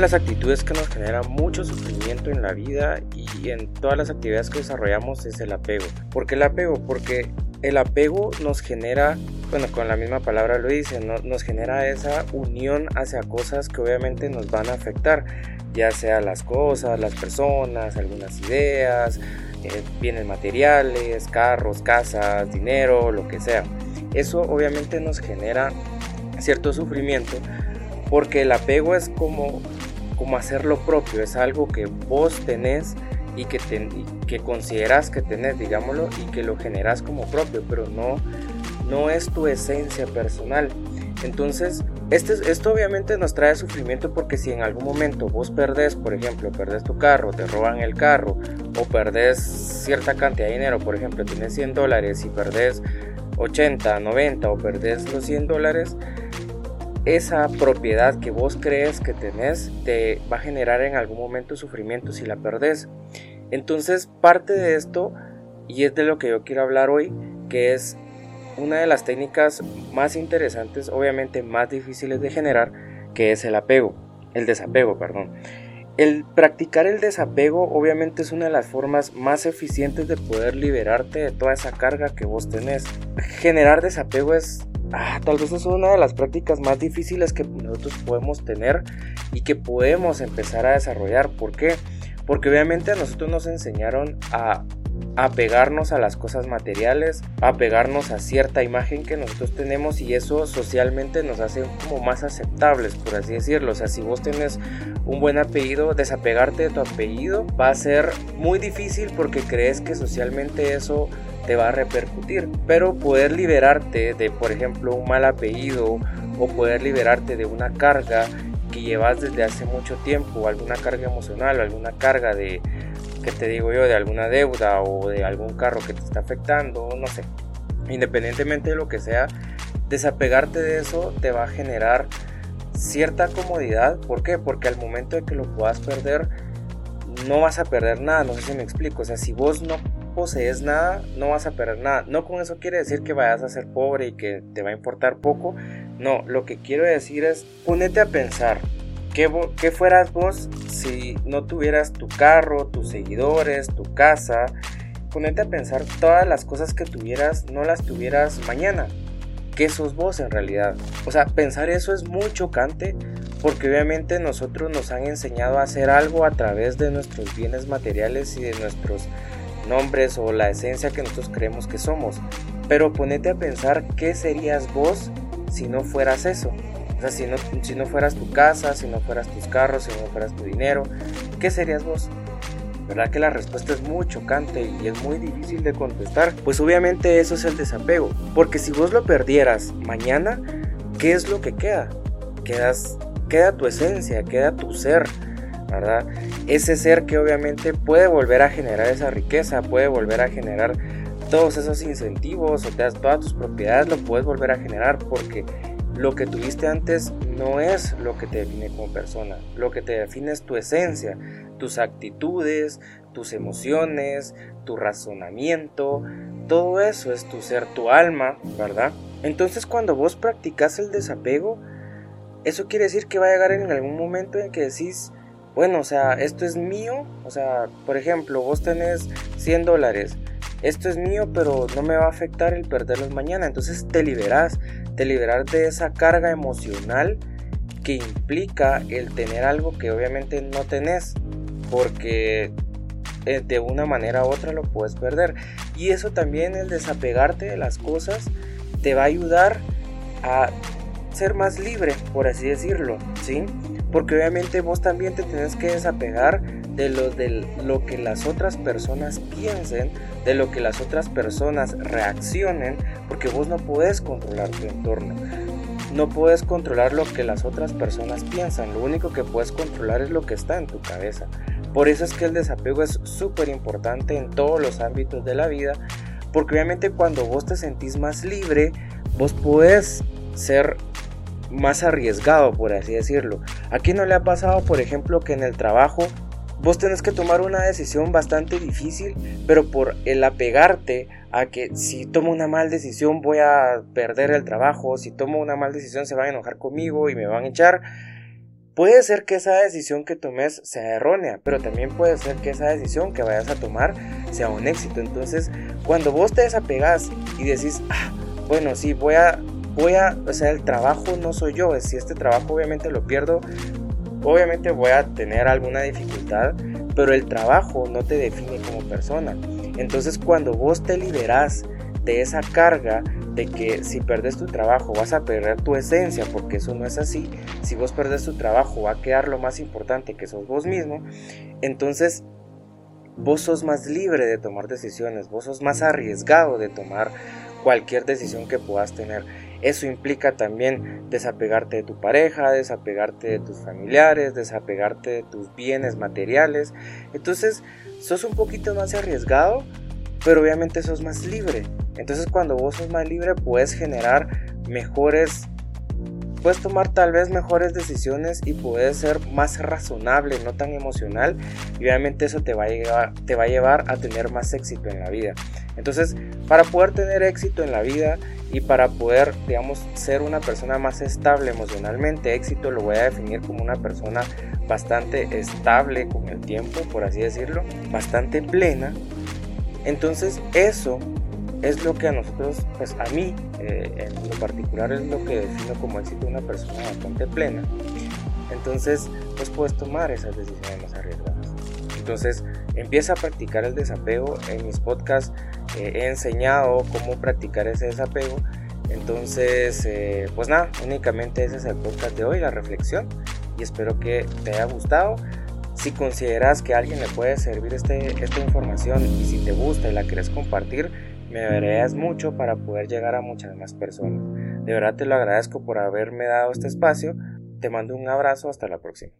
las actitudes que nos genera mucho sufrimiento en la vida y en todas las actividades que desarrollamos es el apego. ¿Por qué el apego? Porque el apego nos genera, bueno, con la misma palabra lo dice, nos genera esa unión hacia cosas que obviamente nos van a afectar, ya sea las cosas, las personas, algunas ideas, eh, bienes materiales, carros, casas, dinero, lo que sea. Eso obviamente nos genera cierto sufrimiento porque el apego es como, como hacer lo propio, es algo que vos tenés y que, que consideras que tenés, digámoslo, y que lo generas como propio, pero no, no es tu esencia personal. Entonces, este, esto obviamente nos trae sufrimiento porque si en algún momento vos perdés, por ejemplo, perdés tu carro, te roban el carro o perdés cierta cantidad de dinero, por ejemplo, tienes 100 dólares y perdés 80, 90 o perdés los 100 dólares, esa propiedad que vos crees que tenés te va a generar en algún momento sufrimiento si la perdés. Entonces, parte de esto, y es de lo que yo quiero hablar hoy, que es una de las técnicas más interesantes, obviamente más difíciles de generar, que es el apego, el desapego, perdón. El practicar el desapego obviamente es una de las formas más eficientes de poder liberarte de toda esa carga que vos tenés. Generar desapego es ah, tal vez es una de las prácticas más difíciles que nosotros podemos tener y que podemos empezar a desarrollar. ¿Por qué? Porque obviamente a nosotros nos enseñaron a apegarnos a las cosas materiales, apegarnos a cierta imagen que nosotros tenemos y eso socialmente nos hace como más aceptables, por así decirlo. O sea, si vos tenés un buen apellido, desapegarte de tu apellido va a ser muy difícil porque crees que socialmente eso te va a repercutir. Pero poder liberarte de, por ejemplo, un mal apellido o poder liberarte de una carga que llevas desde hace mucho tiempo, alguna carga emocional, alguna carga de, que te digo yo, de alguna deuda o de algún carro que te está afectando, no sé. Independientemente de lo que sea, desapegarte de eso te va a generar cierta comodidad. ¿Por qué? Porque al momento de que lo puedas perder, no vas a perder nada. No sé si me explico. O sea, si vos no posees nada, no vas a perder nada. No con eso quiere decir que vayas a ser pobre y que te va a importar poco. No, lo que quiero decir es, ponete a pensar, ¿qué, fueras vos si no tuvieras tu carro, tus seguidores, tu casa? Ponete a pensar todas las cosas que tuvieras, no las tuvieras mañana. ¿Qué sos vos en realidad? O sea, pensar eso es muy chocante porque obviamente nosotros nos han enseñado a hacer algo a través de nuestros bienes materiales y de nuestros nombres o la esencia que nosotros creemos que somos. Pero ponete a pensar qué serías vos si no fueras eso. O sea, si no, si no fueras tu casa, si no fueras tus carros, si no fueras tu dinero, ¿qué serías vos? ¿Verdad que la respuesta es muy chocante y es muy difícil de contestar? Pues obviamente eso es el desapego. Porque si vos lo perdieras mañana, ¿qué es lo que queda? Quedas, queda tu esencia, queda tu ser ¿verdad? Ese ser que obviamente puede volver a generar esa riqueza, puede volver a generar todos esos incentivos o todas tus propiedades, lo puedes volver a generar porque lo que tuviste antes no es lo que te define como persona, lo que te define es tu esencia, tus actitudes, tus emociones, tu razonamiento, todo eso es tu ser, tu alma, ¿verdad? Entonces cuando vos practicas el desapego, eso quiere decir que va a llegar en algún momento en que decís, bueno, o sea, esto es mío, o sea, por ejemplo, vos tenés 100 dólares, esto es mío, pero no me va a afectar el perderlos mañana, entonces te liberas, te liberas de esa carga emocional que implica el tener algo que obviamente no tenés, porque eh, de una manera u otra lo puedes perder. Y eso también, el desapegarte de las cosas, te va a ayudar a ser más libre, por así decirlo, ¿sí? Porque obviamente vos también te tienes que desapegar de lo, de lo que las otras personas piensen, de lo que las otras personas reaccionen, porque vos no puedes controlar tu entorno. No puedes controlar lo que las otras personas piensan, lo único que puedes controlar es lo que está en tu cabeza. Por eso es que el desapego es súper importante en todos los ámbitos de la vida, porque obviamente cuando vos te sentís más libre, vos puedes ser más arriesgado, por así decirlo. Aquí no le ha pasado, por ejemplo, que en el trabajo vos tenés que tomar una decisión bastante difícil, pero por el apegarte a que si tomo una mal decisión voy a perder el trabajo, si tomo una mal decisión se van a enojar conmigo y me van a echar, Puede ser que esa decisión que tomes sea errónea, pero también puede ser que esa decisión que vayas a tomar sea un éxito. Entonces, cuando vos te desapegas y decís, ah, bueno, sí, voy a, voy a, o sea, el trabajo no soy yo, si este trabajo obviamente lo pierdo, obviamente voy a tener alguna dificultad, pero el trabajo no te define como persona. Entonces, cuando vos te liberás de esa carga de que si perdes tu trabajo vas a perder tu esencia, porque eso no es así. Si vos perdes tu trabajo va a quedar lo más importante que sos vos mismo. Entonces vos sos más libre de tomar decisiones, vos sos más arriesgado de tomar cualquier decisión que puedas tener. Eso implica también desapegarte de tu pareja, desapegarte de tus familiares, desapegarte de tus bienes materiales. Entonces, sos un poquito más arriesgado, pero obviamente sos más libre. Entonces cuando vos sos más libre puedes generar mejores, puedes tomar tal vez mejores decisiones y puedes ser más razonable, no tan emocional y obviamente eso te va a llevar, te va a, llevar a tener más éxito en la vida. Entonces para poder tener éxito en la vida y para poder, digamos, ser una persona más estable emocionalmente, éxito lo voy a definir como una persona bastante estable con el tiempo, por así decirlo, bastante plena. Entonces eso es lo que a nosotros, pues a mí eh, en lo particular es lo que defino como éxito una persona bastante plena. Entonces, pues puedes tomar esas decisiones más arriesgadas. Entonces, empieza a practicar el desapego. En mis podcasts eh, he enseñado cómo practicar ese desapego. Entonces, eh, pues nada, únicamente ese es el podcast de hoy, la reflexión. Y espero que te haya gustado. Si consideras que a alguien le puede servir este, esta información y si te gusta y la quieres compartir, me verías mucho para poder llegar a muchas más personas. De verdad te lo agradezco por haberme dado este espacio. Te mando un abrazo, hasta la próxima.